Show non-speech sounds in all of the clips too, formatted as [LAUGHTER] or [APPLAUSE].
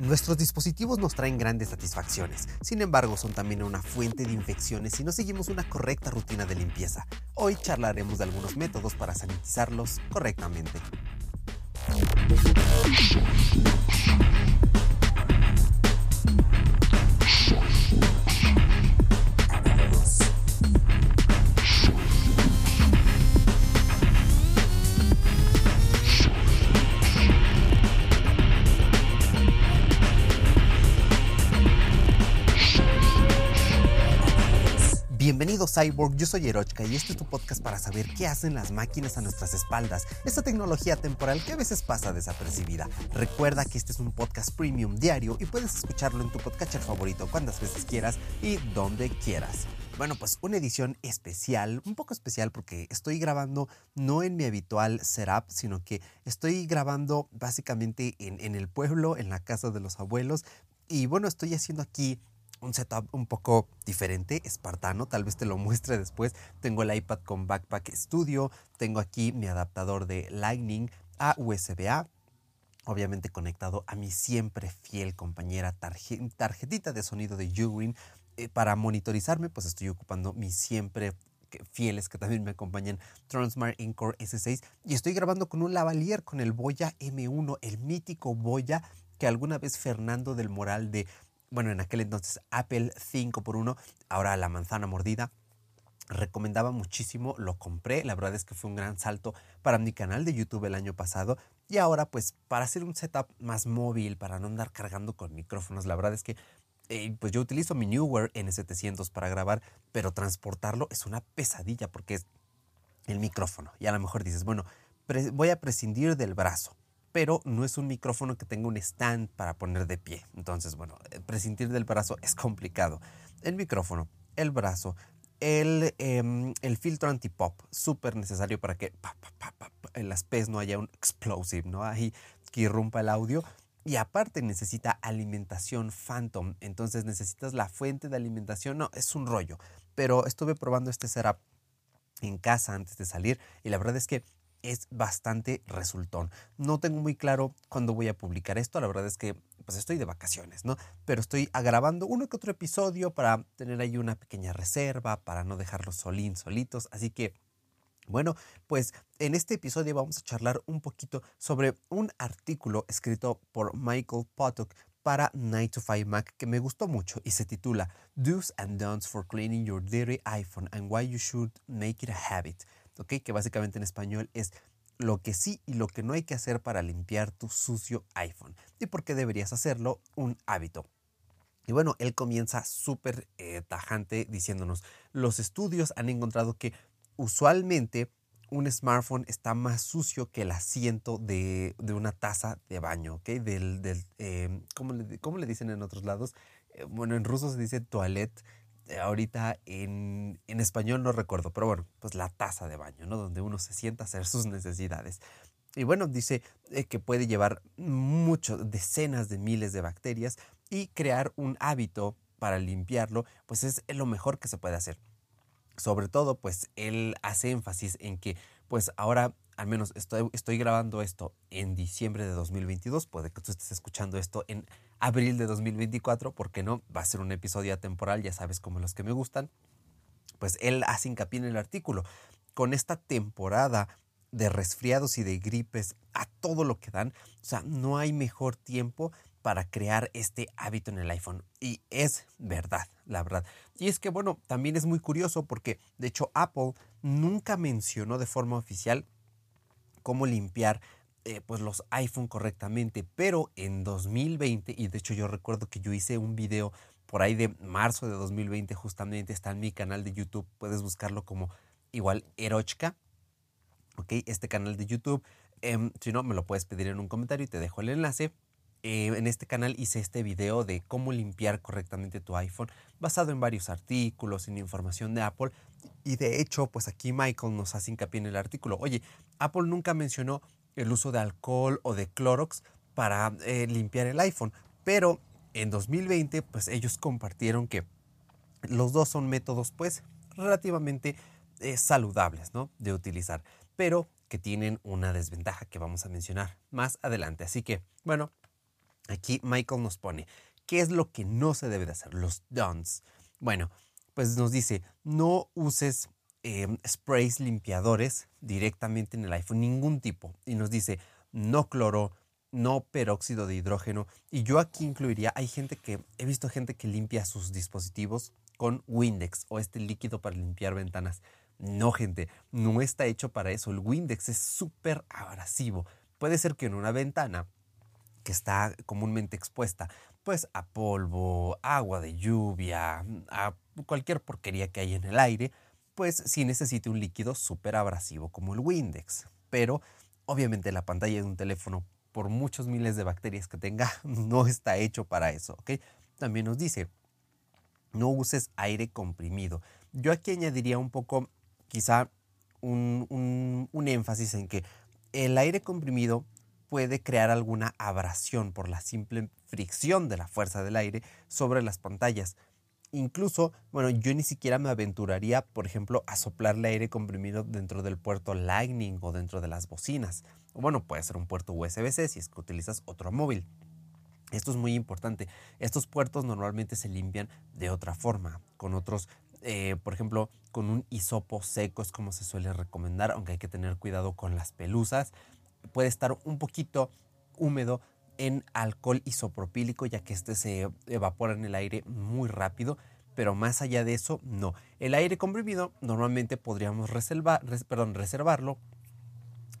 Nuestros dispositivos nos traen grandes satisfacciones, sin embargo son también una fuente de infecciones si no seguimos una correcta rutina de limpieza. Hoy charlaremos de algunos métodos para sanitizarlos correctamente. Cyborg, yo soy Erochka y este es tu podcast para saber qué hacen las máquinas a nuestras espaldas, esta tecnología temporal que a veces pasa desapercibida. Recuerda que este es un podcast premium diario y puedes escucharlo en tu podcatcher favorito cuantas veces quieras y donde quieras. Bueno, pues una edición especial, un poco especial porque estoy grabando no en mi habitual setup, sino que estoy grabando básicamente en, en el pueblo, en la casa de los abuelos. Y bueno, estoy haciendo aquí un setup un poco diferente, espartano, tal vez te lo [LAUGHS] muestre después. Tengo el iPad con Backpack Studio, tengo aquí mi adaptador de Lightning a USB-A, obviamente conectado a mi siempre fiel compañera tarjetita de sonido de Ugreen. Eh, para monitorizarme, pues estoy ocupando mis siempre fieles que también me acompañan, Transmart Encore S6, y estoy grabando con un lavalier con el Boya M1, el mítico Boya que alguna vez Fernando del Moral de bueno, en aquel entonces Apple 5 por 1, ahora la manzana mordida. Recomendaba muchísimo, lo compré, la verdad es que fue un gran salto para mi canal de YouTube el año pasado y ahora pues para hacer un setup más móvil, para no andar cargando con micrófonos, la verdad es que eh, pues yo utilizo mi Newer N700 para grabar, pero transportarlo es una pesadilla porque es el micrófono y a lo mejor dices, bueno, voy a prescindir del brazo pero no es un micrófono que tenga un stand para poner de pie. Entonces, bueno, eh, prescindir del brazo es complicado. El micrófono, el brazo, el, eh, el filtro antipop, súper necesario para que en las P's no haya un explosive, ¿no? Ahí que irrumpa el audio. Y aparte necesita alimentación phantom, entonces necesitas la fuente de alimentación. No, es un rollo. Pero estuve probando este setup en casa antes de salir y la verdad es que es bastante resultón. No tengo muy claro cuándo voy a publicar esto, la verdad es que pues estoy de vacaciones, ¿no? Pero estoy grabando uno que otro episodio para tener ahí una pequeña reserva, para no dejarlos solín, solitos, así que bueno, pues en este episodio vamos a charlar un poquito sobre un artículo escrito por Michael Potok para 9 to 5 Mac que me gustó mucho y se titula Do's and Don'ts for Cleaning Your Dirty iPhone and Why You Should Make It a Habit que básicamente en español es lo que sí y lo que no hay que hacer para limpiar tu sucio iPhone y por qué deberías hacerlo un hábito. Y bueno, él comienza súper eh, tajante diciéndonos, los estudios han encontrado que usualmente un smartphone está más sucio que el asiento de, una taza de baño, ¿ok? Del, del eh, ¿cómo, le, dicen en otros lados? Eh, bueno, en ruso se dice toilette, eh, ahorita en, español no recuerdo, pero bueno, pues la taza de baño, ¿no? Donde uno se sienta a hacer sus necesidades. Y bueno, dice eh, que puede llevar muchos, decenas de miles de bacterias y crear un hábito para limpiarlo, pues es lo mejor que se puede hacer. Sobre todo, pues él hace énfasis en que, pues ahora al menos estoy, grabando esto en diciembre de 2022, puede que tú estés escuchando esto en abril de 2024, porque no, va a ser un episodio temporal, ya sabes, como los que me gustan. Pues él hace hincapié en el artículo. Con esta temporada de resfriados y de gripes a todo lo que dan, o sea, no hay mejor tiempo para crear este hábito en el iPhone. Y es verdad, la verdad. Y es que, bueno, también es muy curioso porque, de hecho, Apple nunca mencionó de forma oficial cómo limpiar eh, pues los iPhone correctamente, pero en 2020, y de hecho yo recuerdo que yo hice un video por ahí de marzo de 2020, justamente está en mi canal de YouTube, puedes buscarlo como igual Erochka, ok, este canal de YouTube, em, si no, me lo puedes pedir en un comentario y te dejo el enlace. Eh, en este canal hice este video de cómo limpiar correctamente tu iPhone, basado en varios artículos, en información de Apple. Y de hecho, pues aquí Michael nos hace hincapié en el artículo. Oye, Apple nunca mencionó el uso de alcohol o de Clorox para eh, limpiar el iPhone, pero en 2020, pues ellos compartieron que los dos son métodos, pues, relativamente eh, saludables, ¿no? De utilizar. pero que tienen una desventaja que vamos a mencionar más adelante. Así que, bueno, aquí Michael nos pone, ¿qué es lo que no se debe de hacer? Los don'ts. Bueno, pues nos dice, no uses em, sprays limpiadores directamente en el iPhone, ningún tipo. Y nos dice, no cloro, no peróxido de hidrógeno. Y yo aquí incluiría, hay gente que, he visto gente que limpia sus dispositivos con Windex o este líquido para limpiar ventanas. No, gente, no está hecho para eso. El Windex es súper abrasivo. Puede ser que en una ventana que está comúnmente expuesta pues a polvo, agua de lluvia, a cualquier porquería que hay en el aire, pues sí necesite un líquido súper abrasivo como el Windex. Pero obviamente la pantalla de un teléfono, por muchos miles de bacterias que tenga, [LAUGHS] no está hecho para eso. También nos dice, no uses aire comprimido. Yo aquí añadiría un poco, quizá, un, un énfasis en que el aire comprimido puede crear alguna abrasión por la simple fricción de la fuerza del aire sobre las pantallas. Incluso, bueno, yo ni siquiera me aventuraría, por ejemplo, a soplarle aire comprimido dentro del puerto Lightning o dentro de las bocinas. O bueno, puede ser un puerto USB-C si es que utilizas otro móvil. Esto es muy importante. Estos puertos normalmente se limpian de otra forma, con otros, eh, por ejemplo, con un hisopo seco es como se suele recomendar, aunque hay que tener cuidado con las pelusas. Puede estar un poquito húmedo en alcohol isopropílico, ya que este se evapora en el aire muy rápido, pero más allá de eso, no. El aire comprimido normalmente podríamos reservar, perdón, reservarlo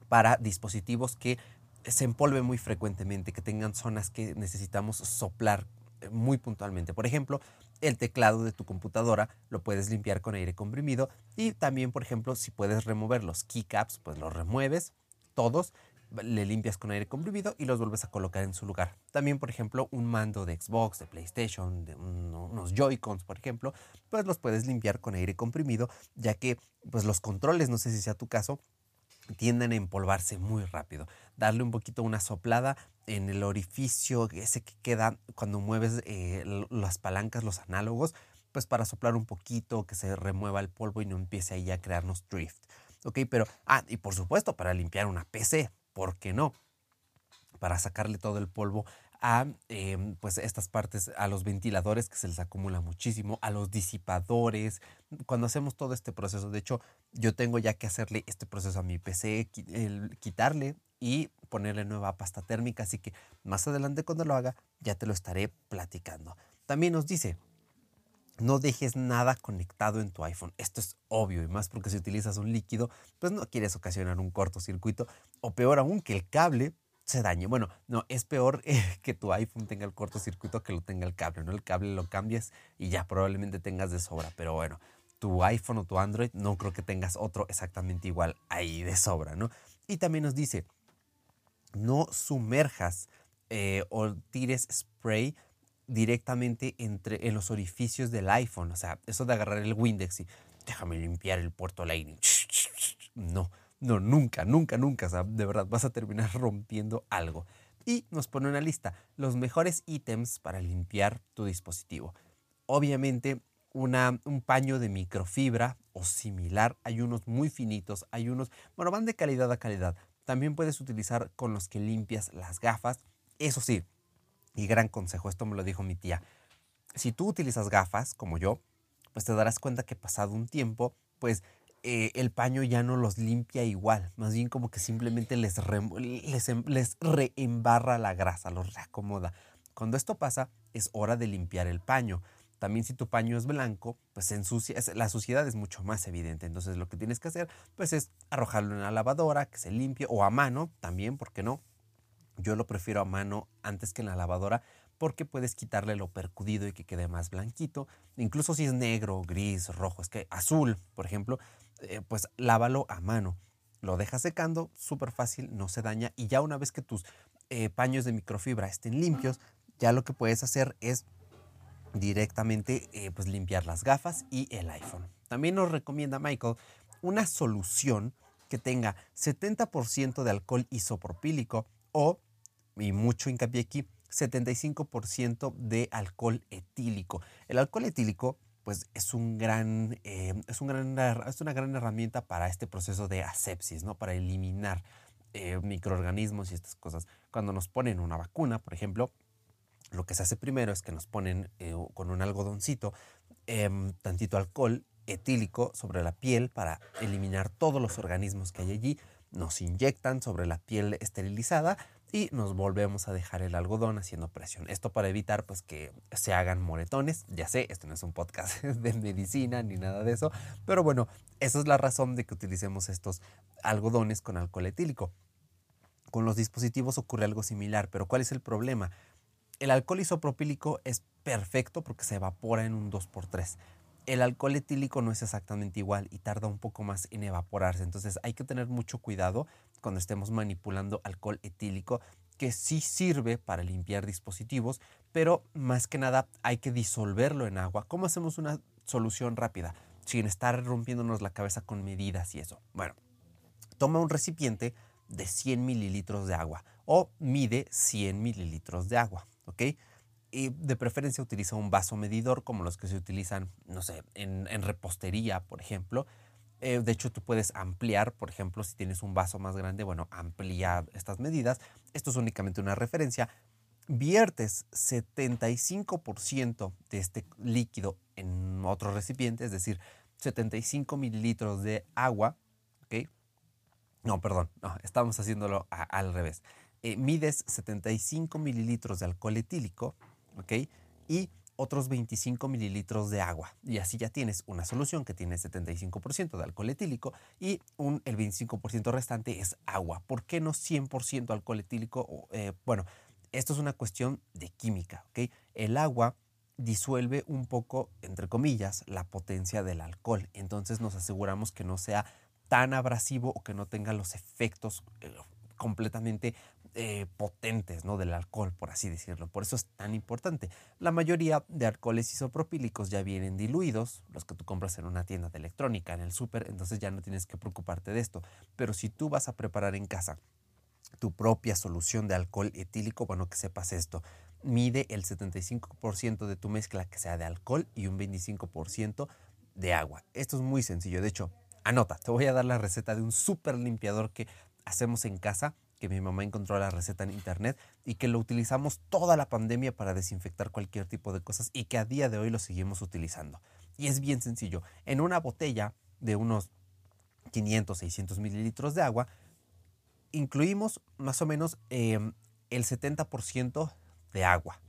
para dispositivos que se empolven muy frecuentemente, que tengan zonas que necesitamos soplar eh, muy puntualmente. Por ejemplo, el teclado de tu computadora lo puedes limpiar con aire comprimido y también, por ejemplo, si puedes remover los keycaps, pues los remueves todos le limpias con aire comprimido y los vuelves a colocar en su lugar. También, por ejemplo, un mando de Xbox, de PlayStation, de unos Joy-Cons, por ejemplo, pues los puedes limpiar con aire comprimido, ya que pues los controles, no sé si sea tu caso, tienden a empolvarse muy rápido. Darle un poquito una soplada en el orificio ese que queda cuando mueves eh, las palancas, los análogos, pues para soplar un poquito, que se remueva el polvo y no empiece ahí a crearnos drift. Ok, pero, ah, y por supuesto para limpiar una PC, ¿por qué no? Para sacarle todo el polvo a em, pues estas partes, a los ventiladores que se les acumula muchísimo, a los disipadores, cuando hacemos todo este proceso. De hecho, yo tengo ya que hacerle este proceso a mi PC, quitarle y ponerle nueva pasta térmica, así que más adelante cuando lo haga ya te lo estaré platicando. También nos dice, no dejes nada conectado en tu iPhone. Esto es obvio y más porque si utilizas un líquido, pues no quieres ocasionar un cortocircuito o peor aún que el cable se dañe. Bueno, no, es peor [LAUGHS] que tu iPhone tenga el cortocircuito que lo tenga el cable, ¿no? El cable lo cambias y ya probablemente tengas de sobra, pero bueno, tu iPhone o tu Android no creo que tengas otro exactamente igual ahí de sobra, ¿no? Y también nos dice, no sumerjas eh, o tires spray directamente entre, en los orificios del iPhone. O sea, eso de agarrar el Windex y déjame limpiar el puerto Lightning. No, no, nunca, nunca, nunca. O sea, de verdad, vas a terminar [LAUGHS] rompiendo algo. Y nos pone una lista, los mejores ítems para limpiar tu dispositivo. Obviamente, una, un paño de microfibra o similar. Hay unos muy finitos, hay unos, bueno, van de calidad a calidad. También puedes utilizar con los que limpias las gafas. Eso sí, y gran consejo, esto me lo dijo mi tía. Si tú utilizas gafas, como yo, pues te darás cuenta que pasado un tiempo, pues eh, el paño ya no los limpia igual. Más bien como que simplemente em, les reembarra la grasa, los reacomoda. Cuando esto pasa, es hora de limpiar el paño. También si tu paño es blanco, pues ensucia, la suciedad es mucho más evidente. Entonces lo que tienes que hacer, pues es arrojarlo en la lavadora, que se limpie, o a mano también, ¿por qué no? Yo lo prefiero a mano antes que en la lavadora porque puedes quitarle lo percudido y que quede más blanquito. Incluso si es negro, gris, rojo, es que azul, por ejemplo, eh, pues lávalo a mano. Lo dejas secando, súper fácil, no se daña y ya una vez que tus eh, paños de microfibra estén limpios, ya lo que puedes hacer es directamente eh, pues limpiar las gafas y el iPhone. También nos recomienda Michael una solución que tenga 70% de alcohol isopropílico o y mucho hincapié aquí, 75% de alcohol etílico. El alcohol etílico pues es, un gran, eh, es, un gran, es una gran herramienta para este proceso de asepsis, ¿no? para eliminar eh, microorganismos y estas cosas. Cuando nos ponen una vacuna, por ejemplo, lo que se hace primero es que nos ponen eh, con un algodoncito em, tantito alcohol etílico sobre la piel para eliminar todos los organismos que hay allí. Nos inyectan sobre la piel esterilizada y nos volvemos a dejar el algodón haciendo presión. Esto para evitar pues que se hagan moretones. Ya sé, esto no es un podcast [LAUGHS] de medicina ni nada de eso, pero bueno, esa es la razón de que utilicemos estos algodones con alcohol etílico. Con los dispositivos ocurre algo similar, pero ¿cuál es el problema? El alcohol isopropílico es perfecto porque se evapora en un 2x3. El alcohol etílico no es exactamente igual y tarda un poco más en evaporarse. Entonces hay que tener mucho cuidado cuando estemos manipulando alcohol etílico que sí sirve para limpiar dispositivos, pero más que nada hay que disolverlo en agua. ¿Cómo hacemos una solución rápida? Sin estar rompiéndonos la cabeza con medidas y eso. Bueno, toma un recipiente de 100 mililitros de agua o mide 100 mililitros de agua. ¿ok? Y de preferencia utiliza un vaso medidor como los que se utilizan, no sé, en, repostería, por ejemplo. Eh, de hecho, tú puedes ampliar, por ejemplo, si tienes un vaso más grande, bueno, amplía estas medidas. Esto es únicamente una referencia. Viertes 75% de este líquido en otro recipiente, es decir, 75 mililitros de agua, ¿ok? No, perdón, estamos haciéndolo al revés. Eh, mides 75 mililitros de alcohol etílico, ¿ok? Y otros 25 mililitros de agua. Y así ya tienes una solución que tiene 75% de alcohol etílico y un, el 25% restante es agua. ¿Por qué no 100% alcohol etílico? Eh, bueno, esto es una cuestión de química, ¿ok? El agua disuelve un poco, entre comillas, la potencia del alcohol. Entonces nos aseguramos que no sea tan abrasivo o que no tenga los efectos eh, completamente eh, potentes ¿no? del alcohol, por así decirlo. Por eso es tan importante. La mayoría de alcoholes isopropílicos ya vienen diluidos, los que tú compras en una tienda de electrónica, en el súper, entonces ya no tienes que preocuparte de esto. Pero si tú vas a preparar en casa tu propia solución de alcohol etílico, bueno, que sepas esto. Mide el 75% de tu mezcla que sea de alcohol y un 25% de agua. Esto es muy sencillo. De hecho, anota, te voy a dar la receta de un súper limpiador que hacemos en casa que mi mamá encontró la receta en internet y que lo utilizamos toda la pandemia para desinfectar cualquier tipo de cosas y que a día de hoy lo seguimos utilizando. Y es bien sencillo. En una botella de unos 500, 600 mililitros de agua, incluimos más o menos em, el 70% de agua.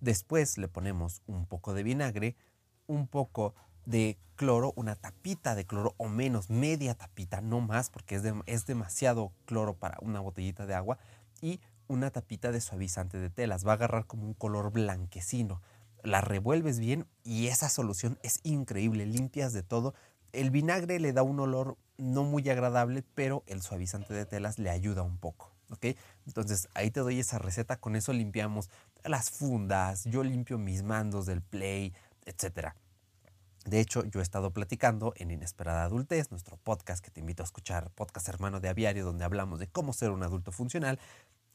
Después le ponemos un poco de vinagre, un poco de cloro, una tapita de cloro o menos, media tapita, no más, porque es, es demasiado cloro para una botellita de agua, y una tapita de suavizante de telas. Va a agarrar como un color blanquecino. La revuelves bien y esa solución es increíble, limpias de todo. El vinagre le da un olor no muy agradable, pero el suavizante de telas le ayuda un poco. Entonces ahí te doy esa receta, con eso limpiamos las fundas, yo limpio mis mandos del play, etcétera. De hecho, yo he estado platicando en Inesperada Adultez, nuestro podcast que te invito a escuchar, podcast hermano de Aviario, donde hablamos de cómo ser un adulto funcional,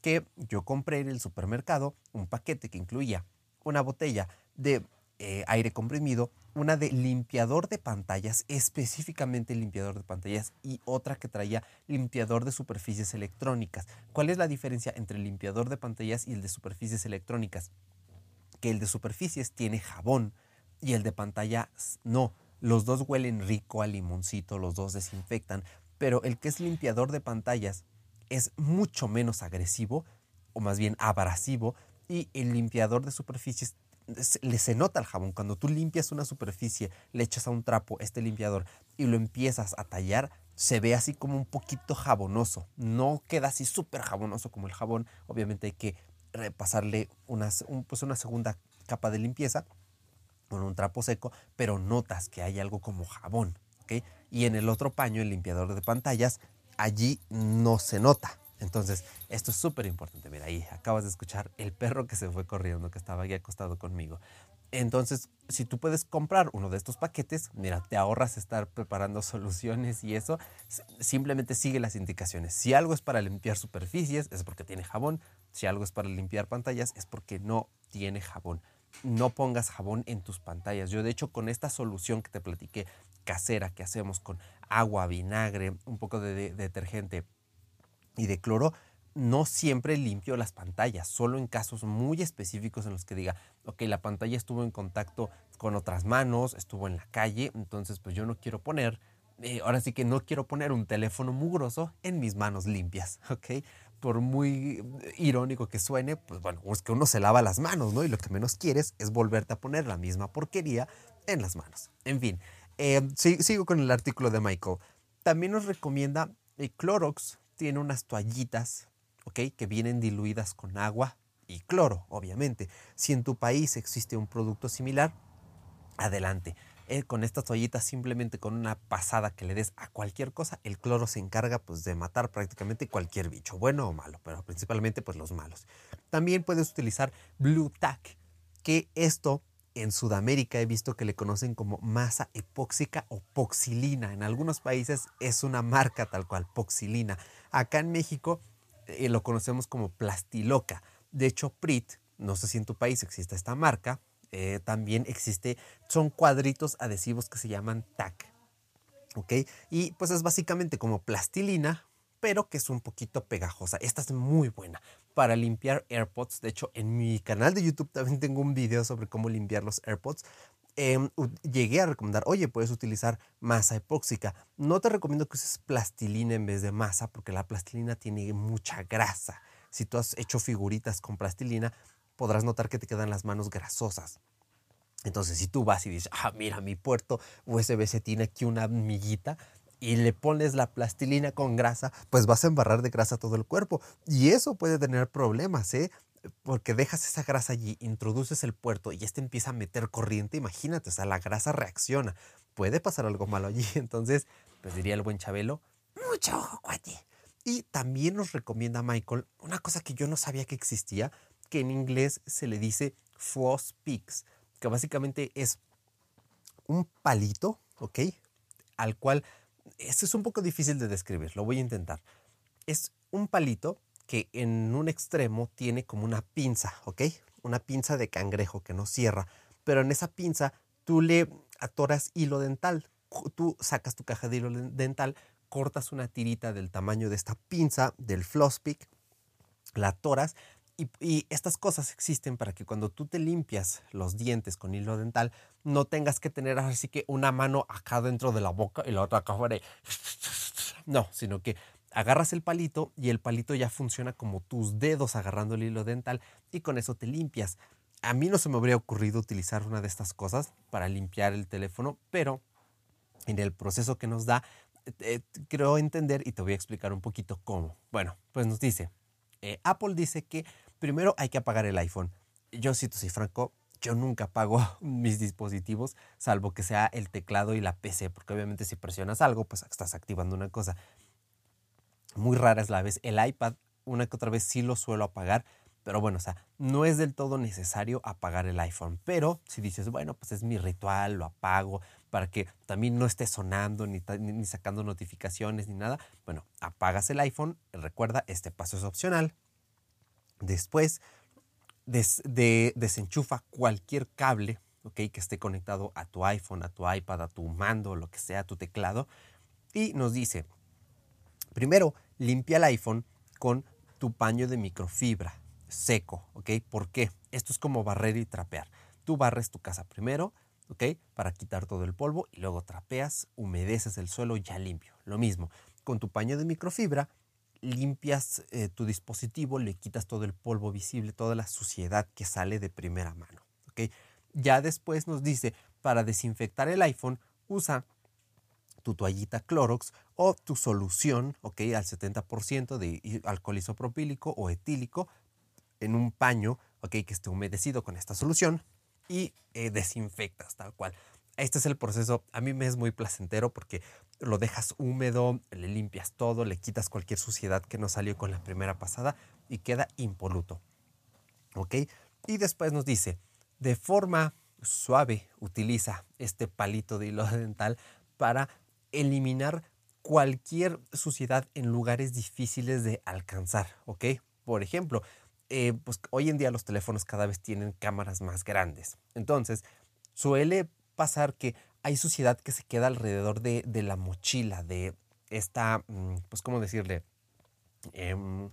que yo compré en el supermercado un paquete que incluía una botella de eh, aire comprimido, una de limpiador de pantallas, específicamente limpiador de pantallas, y otra que traía limpiador de superficies electrónicas. ¿Cuál es la diferencia entre el limpiador de pantallas y el de superficies electrónicas? Que el de superficies tiene jabón, y el de pantalla no. Los dos huelen rico a limoncito, los dos desinfectan, pero el que es limpiador de pantallas es mucho menos agresivo, o más bien abrasivo, y el limpiador de superficies le se nota el jabón. Cuando tú limpias una superficie, le echas a un trapo este limpiador y lo empiezas a tallar, se ve así como un poquito jabonoso. No queda así súper jabonoso como el jabón. Obviamente hay que pasarle una, pues una segunda capa de limpieza con un trapo seco, pero notas que hay algo como jabón. ¿ok? Y en el otro paño, el limpiador de pantallas, allí no se nota. Entonces, esto es súper importante. Mira, ahí acabas de escuchar el perro que se fue corriendo, que estaba aquí acostado conmigo. Entonces, si tú puedes comprar uno de estos paquetes, mira, te ahorras estar preparando [LAUGHS] soluciones y eso, simplemente sigue las indicaciones. Si algo es para limpiar superficies, es porque tiene jabón. Si algo es para limpiar pantallas, es porque no tiene jabón. No pongas jabón en tus pantallas. Yo de hecho con esta solución que te platiqué casera que hacemos con agua, vinagre, un poco de, detergente y de cloro, no siempre limpio las pantallas, solo en casos muy específicos en los que diga, ok, la pantalla estuvo en contacto con otras manos, estuvo en la calle, entonces pues yo no quiero poner, eh, ahora sí que no quiero poner un teléfono mugroso en mis manos limpias, [LAUGHS] ok por muy irónico que suene, pues bueno, es que uno se lava las manos, ¿no? Y lo que menos quieres es volverte a poner la misma porquería en las manos. En fin, eh, sigo con el artículo de Michael. También nos recomienda, eh, Clorox tiene unas toallitas, ¿ok? Que vienen diluidas con agua y cloro, obviamente. Si en tu país existe un producto similar, adelante. Eh, con estas toallitas simplemente con una pasada que le des a cualquier cosa, el cloro se encarga pues de matar prácticamente cualquier bicho, bueno o malo, pero principalmente pues los malos. También puedes utilizar Blue Tack, que esto en Sudamérica he visto que le conocen como masa epóxica o poxilina. En algunos países es una marca tal cual, poxilina. Acá en México eh, lo conocemos como plastiloca. De hecho, Prit, no sé si en tu país existe esta marca, eh, también existe, son cuadritos adhesivos que se llaman TAC. ¿Ok? Y pues es básicamente como plastilina, pero que es un poquito pegajosa. Esta es muy buena para limpiar AirPods. De hecho, en mi canal de YouTube también tengo un video sobre cómo limpiar los AirPods. Em, llegué a recomendar, oye, puedes utilizar masa epóxica. No te recomiendo que uses plastilina en vez de masa, porque la plastilina tiene mucha grasa. Si tú has hecho figuritas con plastilina, podrás notar que te quedan las manos grasosas. Entonces, si tú vas y dices, ah, mira, mi puerto USB se tiene aquí una amiguita y le pones la plastilina con grasa, pues vas a embarrar de grasa todo el cuerpo. Y eso puede tener problemas, ¿eh? Porque dejas esa grasa allí, introduces el puerto y este empieza a meter corriente. Imagínate, o sea, la grasa reacciona. Puede pasar algo malo allí. [LAUGHS] Entonces, pues diría el buen Chabelo, mucho ojo, cuate. Y también nos recomienda Michael una cosa que yo no sabía que existía, que en inglés se le dice floss picks, que básicamente es un palito, ¿ok? Al cual, esto es un poco difícil de describir, lo voy a intentar. Es un palito que en un extremo tiene como una pinza, ¿ok? Una pinza de cangrejo que no cierra, pero en esa pinza tú le atoras hilo dental. Tú sacas tu caja de hilo dental, cortas una tirita del tamaño de esta pinza, del floss pick, la atoras y, estas cosas existen para que cuando tú te limpias los dientes con hilo dental, no tengas que tener así que una mano acá dentro de la boca y la otra acá afuera. [LAUGHS] No, sino que agarras el palito y el palito ya funciona como tus dedos agarrando el hilo dental y con eso te limpias. A mí no se me habría ocurrido utilizar una de estas cosas para limpiar el teléfono, pero en el proceso que nos da, eh, creo entender y te voy a explicar un poquito cómo. Bueno, pues nos dice, eh, Apple dice que primero hay que apagar el iPhone. Yo, si te soy franco, yo nunca apago [LAUGHS] mis dispositivos, salvo que sea el teclado y la PC, porque obviamente si presionas algo, pues estás activando una cosa. Muy rara es la vez. El iPad, una que otra vez sí lo suelo apagar, pero bueno, o sea, no es del todo necesario apagar el iPhone. Pero si dices, bueno, pues es mi ritual, lo apago para que también no esté sonando ni, ni sacando notificaciones ni nada, bueno, apagas el iPhone. Recuerda, este paso es opcional. Después de, desenchufa cualquier cable que esté conectado a tu iPhone, a tu iPad, a tu mando, lo que sea, a tu teclado. Y nos dice, primero, limpia el iPhone con tu paño de microfibra seco, ¿ok? ¿Por qué? Esto es como barrer y trapear. Tú barres tu casa primero, ¿ok? Para quitar todo el polvo y luego trapeas, humedeces el suelo ya limpio. Lo mismo, con tu paño de microfibra limpias eh, tu dispositivo, le quitas todo el polvo visible, toda la suciedad que sale de primera mano. ¿okay? Ya después nos dice, para desinfectar el iPhone, usa tu toallita Clorox o tu solución ¿okay? al 70% de alcohol isopropílico o etílico en un paño ¿okay? que esté humedecido con esta solución y eh, desinfectas tal cual. Este es el proceso, a mí me es muy placentero porque lo dejas húmedo, le limpias todo, le quitas cualquier suciedad que no salió con la primera pasada y queda impoluto. ¿Ok? Y después nos dice, de forma suave utiliza este palito de hilo [LAUGHS] dental para eliminar cualquier suciedad en lugares difíciles de alcanzar, ¿ok? Por ejemplo, eh, pues hoy en día los teléfonos cada vez tienen cámaras más grandes. Entonces, suele pasar que hay suciedad que se queda alrededor de, la mochila, de esta, mm, pues, ¿cómo decirle? Em,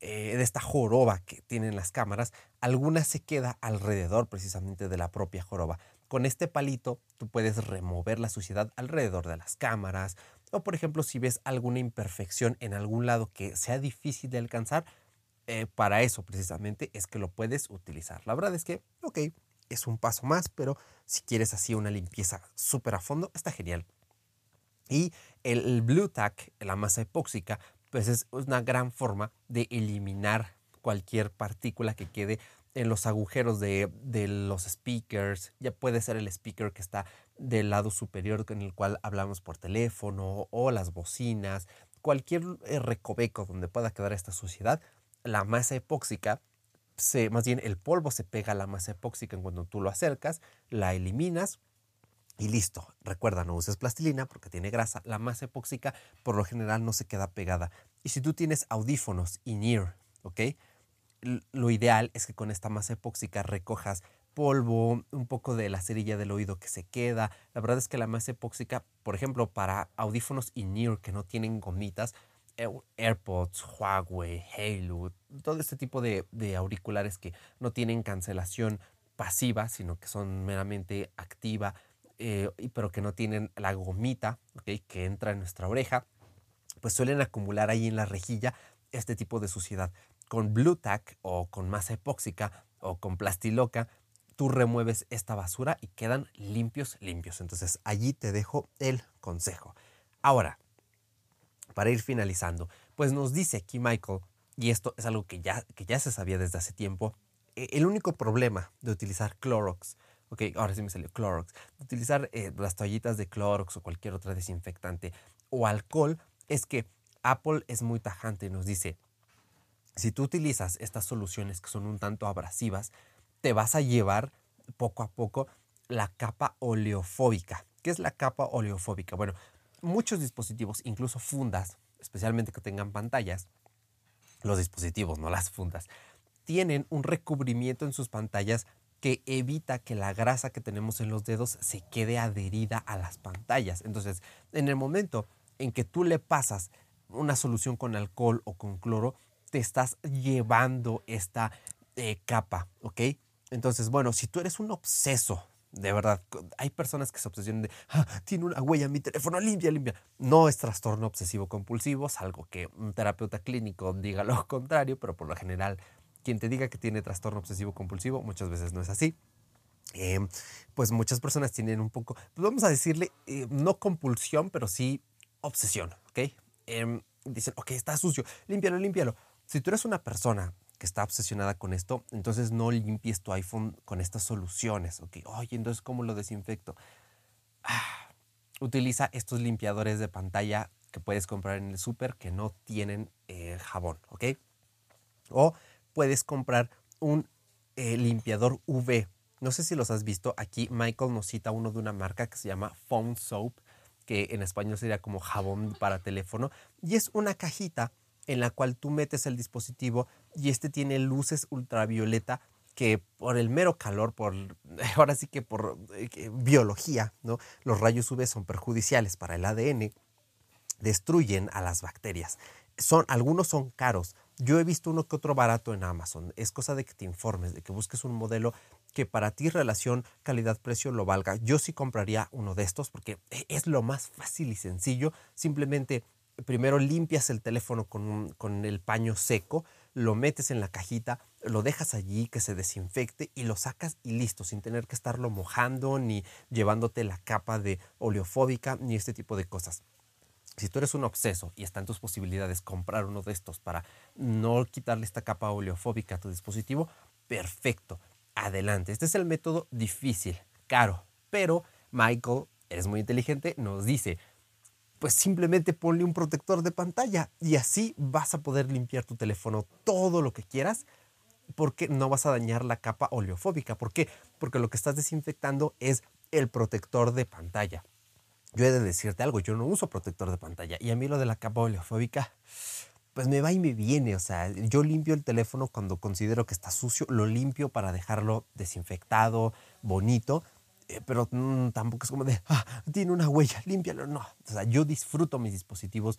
eh, de esta joroba que tienen las cámaras, alguna se queda alrededor precisamente de la propia joroba. Con este palito tú puedes remover la suciedad alrededor de las cámaras o por ejemplo si ves alguna imperfección en algún lado que sea difícil de alcanzar, eh, para eso precisamente es que lo puedes utilizar. La verdad es que, ok, es un paso más, pero si quieres así una limpieza súper a fondo, está genial. Y el, el Blue Tack, la masa epóxica, pues es una gran forma de eliminar cualquier partícula que quede en los agujeros de, los speakers. Ya puede ser el speaker que está del lado superior en el cual hablamos por teléfono o las bocinas, cualquier eh, recoveco donde pueda quedar esta suciedad. La masa epóxica, más bien el polvo se pega a la masa epóxica cuando tú lo acercas, la eliminas y listo. Recuerda, no uses plastilina porque tiene grasa. La masa epóxica por lo general no se queda pegada. Y si tú tienes audífonos in-ear, ¿ok? Lo ideal es que con esta masa epóxica recojas polvo, un poco de la cerilla del oído que se queda. La verdad es que la masa epóxica, por ejemplo, para audífonos in-ear que no tienen gomitas, AirPods, Huawei, Halo, todo este tipo de, auriculares que no tienen cancelación pasiva, sino que son meramente activa, eh, pero que no tienen la gomita que entra en nuestra oreja, pues suelen acumular ahí en la rejilla este tipo de suciedad. Con Blue Tack o con masa epóxica o con plastiloca, tú remueves esta basura y quedan limpios, limpios. Entonces allí te dejo el consejo. Ahora, para ir finalizando, pues nos dice aquí Michael, y esto es algo que ya, que ya se sabía desde hace tiempo, e, el único problema de utilizar Clorox ok, ahora sí me salió Clorox, utilizar eh, las toallitas de Clorox o cualquier otra desinfectante o alcohol, es que Apple es muy tajante y nos dice, si tú utilizas estas soluciones que son un tanto abrasivas, te vas a llevar poco a poco la capa oleofóbica. ¿Qué es la capa oleofóbica? Bueno, muchos dispositivos, incluso fundas, especialmente que tengan pantallas, los dispositivos, no las fundas, tienen un recubrimiento en sus pantallas que evita que la grasa que tenemos en los dedos se quede adherida a las pantallas. Entonces, en el momento en que tú le pasas una solución con alcohol o con cloro, te estás llevando esta eh, capa, ¿ok? Entonces, bueno, si tú eres un obseso, de verdad, hay personas que se obsesionan de, ah, tiene una huella en mi teléfono, limpia, limpia. No es trastorno obsesivo compulsivo, es algo que un terapeuta clínico diga lo [LAUGHS] contrario, pero por lo general quien te diga que tiene trastorno obsesivo compulsivo, muchas veces no es así. Em, pues muchas personas tienen un poco, pues vamos a decirle, eh, no compulsión, pero sí obsesión, ¿ok? Em, dicen, ok, está sucio, límpialo, límpialo. Si tú eres una persona que está obsesionada con esto, entonces no limpies tu iPhone con estas soluciones, ¿ok? Oye, entonces, ¿cómo lo desinfecto? Ah, utiliza estos limpiadores de pantalla que puedes comprar en el súper que no tienen eh, jabón, ¿ok? O puedes comprar un eh, limpiador UV. No sé si los has visto. Aquí Michael nos cita uno de una marca que se llama Phone Soap, que en español sería como jabón para teléfono. Y es una cajita en la cual tú metes el dispositivo y este tiene luces ultravioleta que por el mero calor, por [LAUGHS] ahora sí que por eh, biología. Los rayos UV son perjudiciales para el ADN, destruyen a las bacterias. Son, algunos son caros, yo he visto uno que otro barato en Amazon. Es cosa de que te informes, de que busques un modelo que para ti relación calidad-precio lo valga. Yo sí compraría uno de estos porque e, es lo más fácil y sencillo. Simplemente primero limpias el teléfono con, con el paño seco, lo metes en la cajita, lo dejas allí que se desinfecte y lo sacas y listo, sin tener que estarlo mojando ni llevándote la capa de oleofóbica ni este tipo de cosas. Si tú eres un obseso y está en tus posibilidades comprar uno de estos para no quitarle esta capa oleofóbica a tu dispositivo, perfecto, adelante. Este es el método difícil, caro, pero Michael, eres muy inteligente, nos dice, pues simplemente ponle un protector de pantalla y así vas a poder limpiar tu teléfono todo lo que quieras porque no vas a dañar la capa oleofóbica. ¿Por qué? Porque lo que estás desinfectando es el protector de pantalla yo he de decirte algo, yo no uso protector de pantalla y a mí lo de la capa oleofóbica pues me va y me viene. O sea, yo limpio el teléfono cuando considero que está sucio, lo limpio para dejarlo desinfectado, bonito. Eh, pero mm, tampoco es como de, ah, tiene una huella, límpialo. No, o sea, yo disfruto mis dispositivos.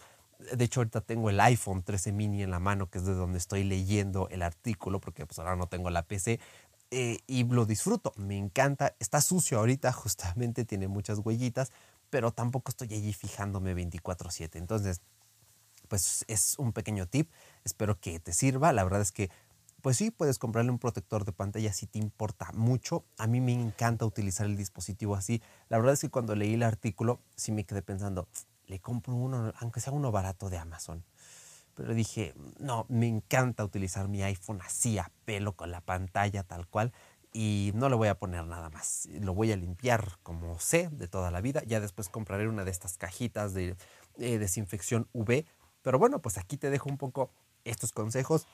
De hecho, ahorita tengo el iPhone 13 mini en la mano, que es de donde estoy leyendo el artículo, porque pues ahora no tengo la PC. Eh, y lo disfruto, me encanta. Está sucio ahorita, justamente tiene muchas huellitas, pero tampoco estoy allí fijándome 24/7. Entonces, pues es un pequeño tip, espero que te sirva. La verdad es que, pues sí, puedes comprarle un protector de pantalla si te importa mucho. A mí me encanta utilizar el dispositivo así. La verdad es que cuando leí el artículo, sí me quedé pensando, le compro uno, aunque sea uno barato de Amazon. Pero dije, no, me encanta utilizar mi iPhone así a pelo con la pantalla tal cual y no le voy a poner nada más. Lo voy a limpiar como sé de toda la vida. Ya después compraré una de estas cajitas de eh, desinfección UV pero bueno, pues aquí te dejo un poco estos consejos.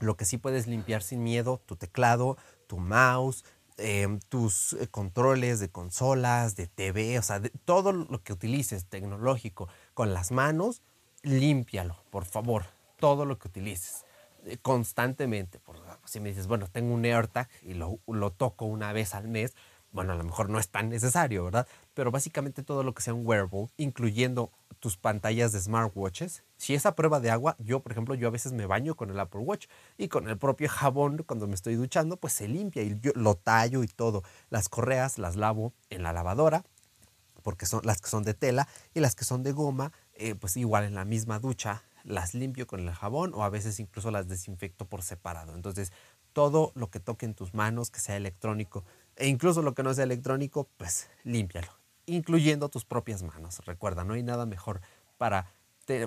Lo que sí puedes limpiar sin miedo, tu teclado, tu mouse, em, tus eh, controles de consolas, de TV, o sea, todo lo que utilices tecnológico con las manos, límpialo, por favor, todo lo que utilices eh, constantemente. si me dices, bueno, tengo un AirTag y lo toco una vez al mes, bueno, a lo mejor no es tan necesario, ¿verdad? Pero básicamente todo lo que sea un wearable, incluyendo tus pantallas de smartwatches, si es a prueba de agua, yo, por ejemplo, yo a veces me baño con el Apple Watch y con el propio jabón cuando me estoy duchando, pues se limpia y yo lo tallo y todo. Las correas las lavo en la lavadora, porque son las que son de tela y las que son de goma, eh, pues igual en la misma ducha las limpio con el jabón o a veces incluso las desinfecto por separado. Entonces, todo lo que toque en tus manos, que sea electrónico, e incluso lo que no sea electrónico, pues límpialo, incluyendo tus propias manos. Recuerda, no hay nada mejor para...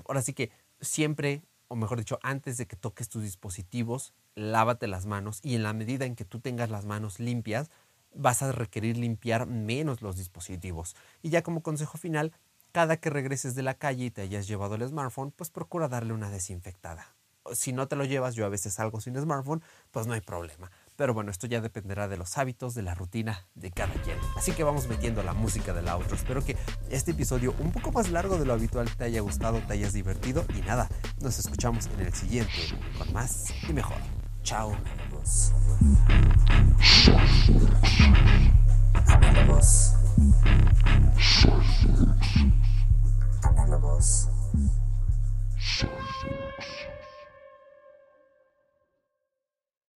ahora sí que siempre, o mejor dicho, antes de que toques tus dispositivos, lávate las manos y en la medida en que tú tengas las manos limpias, vas a requerir limpiar menos los dispositivos. Y ya como consejo final, cada que regreses de la calle y te hayas llevado el smartphone, pues procura darle una desinfectada. Si no te lo llevas, yo a veces salgo sin smartphone, pues no hay problema. Pero bueno, esto ya dependerá de los hábitos, de la rutina de cada quien. Así que vamos metiendo la música de la otra Espero que este episodio un poco más largo de lo habitual te haya gustado, te hayas divertido y nada, nos escuchamos en el siguiente con más y mejor. Chao amigos.